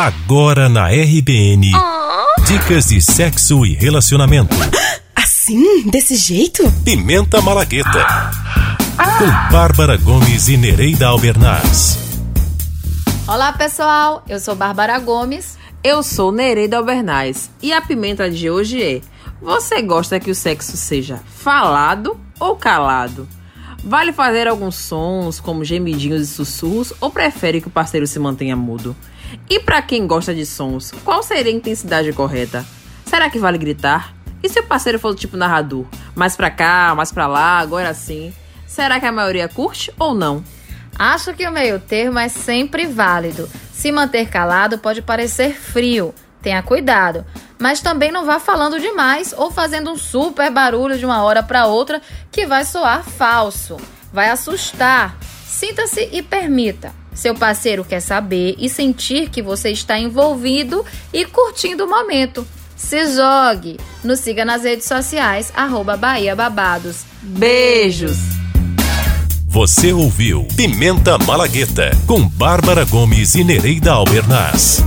Agora na RBN. Oh. Dicas de sexo e relacionamento. Assim? Desse jeito? Pimenta Malagueta. Com Bárbara Gomes e Nereida Albernaz. Olá pessoal, eu sou Bárbara Gomes. Eu sou Nereida Albernaz. E a pimenta de hoje é: Você gosta que o sexo seja falado ou calado? Vale fazer alguns sons, como gemidinhos e sussurros, ou prefere que o parceiro se mantenha mudo? E para quem gosta de sons, qual seria a intensidade correta? Será que vale gritar? E se o parceiro for do tipo narrador? Mais pra cá, mais pra lá, agora sim. Será que a maioria curte ou não? Acho que o meio termo é sempre válido. Se manter calado pode parecer frio. Tenha cuidado. Mas também não vá falando demais ou fazendo um super barulho de uma hora para outra que vai soar falso. Vai assustar. Sinta-se e permita. Seu parceiro quer saber e sentir que você está envolvido e curtindo o momento. Se jogue. Nos siga nas redes sociais, arroba Bahia Babados. Beijos! Você ouviu Pimenta Malagueta com Bárbara Gomes e Nereida Albernaz.